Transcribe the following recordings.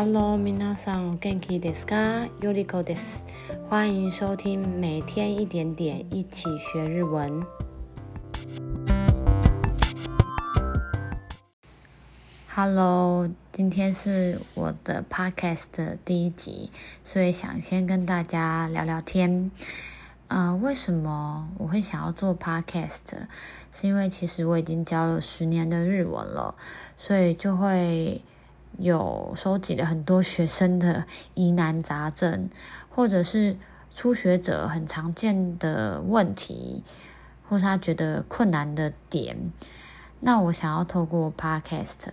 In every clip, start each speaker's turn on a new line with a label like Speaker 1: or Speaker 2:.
Speaker 1: Hello，皆さん、お元気ですか？ヨリコです。欢迎收听每天一点点一起学日文。Hello，今天是我的 Podcast 的第一集，所以想先跟大家聊聊天。呃，为什么我会想要做 Podcast？是因为其实我已经教了十年的日文了，所以就会 有收集了很多学生的疑难杂症，或者是初学者很常见的问题，或是他觉得困难的点。那我想要透过 Podcast，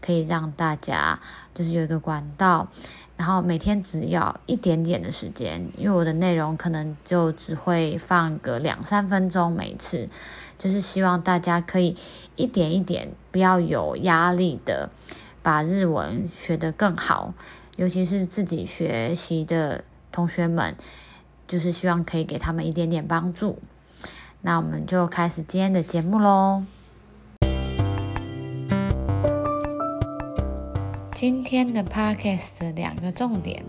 Speaker 1: 可以让大家就是有一个管道。然后每天只要一点点的时间，因为我的内容可能就只会放个两三分钟每次，就是希望大家可以一点一点，不要有压力的把日文学得更好，尤其是自己学习的同学们，就是希望可以给他们一点点帮助。那我们就开始今天的节目喽。今天的 podcast 的两个重点，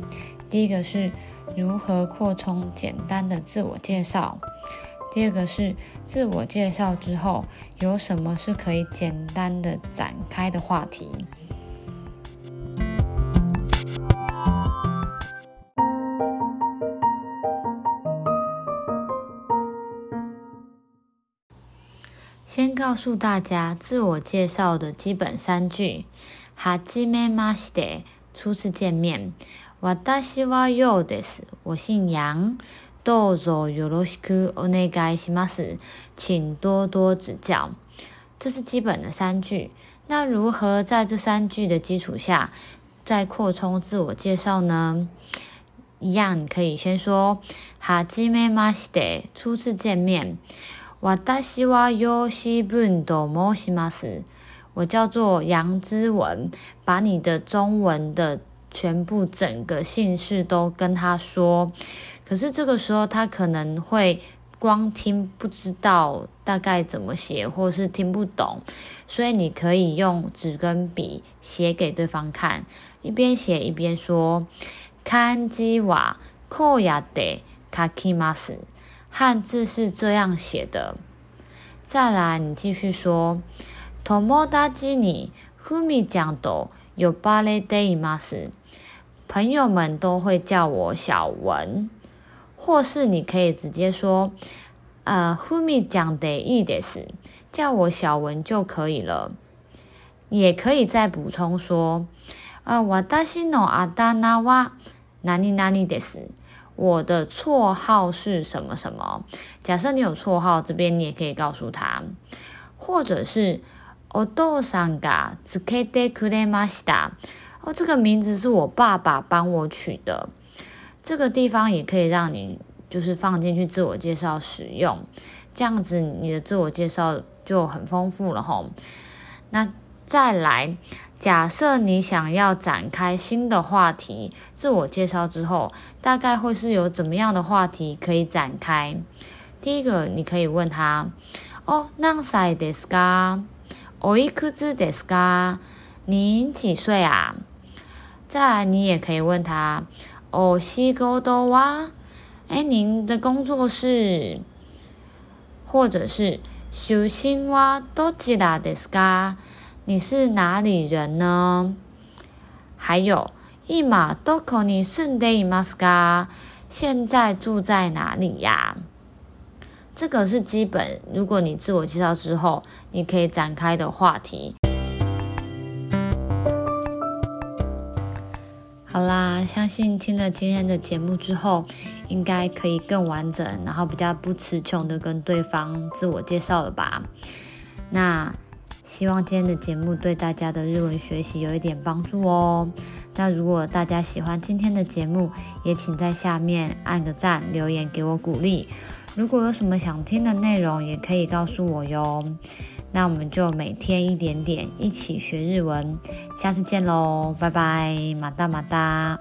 Speaker 1: 第一个是如何扩充简单的自我介绍，第二个是自我介绍之后有什么是可以简单的展开的话题。先告诉大家自我介绍的基本三句。はじめまして，初次见面。私は杨です。我姓杨。どうぞよろしくお愿いします。请多多指教。这是基本的三句。那如何在这三句的基础下，再扩充自我介绍呢？一样，你可以先说はじめまして，初次见面。 私は杨诗文と申します。我叫做杨之文，把你的中文的全部整个姓氏都跟他说。可是这个时候他可能会光听不知道大概怎么写，或是听不懂，所以你可以用纸跟笔写给对方看，一边写一边说。汉字はこうやって书きます。 汉字是这样写的。再来，你继续说。友达にふみちゃんと呼ばれています。朋友们都会叫我小文，或是你可以直接说，呃，ふみちゃんでいいです，叫我小文就可以了。也可以再补充说，呃，私のあだ名は何々です。 我的绰号是什么什么？假设你有绰号，这边你也可以告诉他，或者是。お父さんがつけてくれました。哦，这个名字是我爸爸帮我取的。这个地方也可以让你就是放进去自我介绍使用，这样子你的自我介绍就很丰富了吼。那 再来，假设你想要展开新的话题，自我介绍之后，大概会是有怎么样的话题可以展开？第一个，你可以问他：哦，何歳ですか？おいくつですか？您几岁啊？再来，你也可以问他，お仕事は？哎，您的工作是？或者是出身はどちらですか？ 你是哪里人呢？还有，今どこに住んでいますか？现在住在哪里呀？这个是基本，如果你自我介绍之后，你可以展开的话题。好啦，相信听了今天的节目之后，应该可以更完整，然后比较不词穷的跟对方自我介绍了吧？那 希望今天的节目对大家的日文学习有一点帮助哦。那如果大家喜欢今天的节目，也请在下面按个赞，留言给我鼓励。如果有什么想听的内容，也可以告诉我哟。那我们就每天一点点，一起学日文。下次见喽，拜拜，马达马达。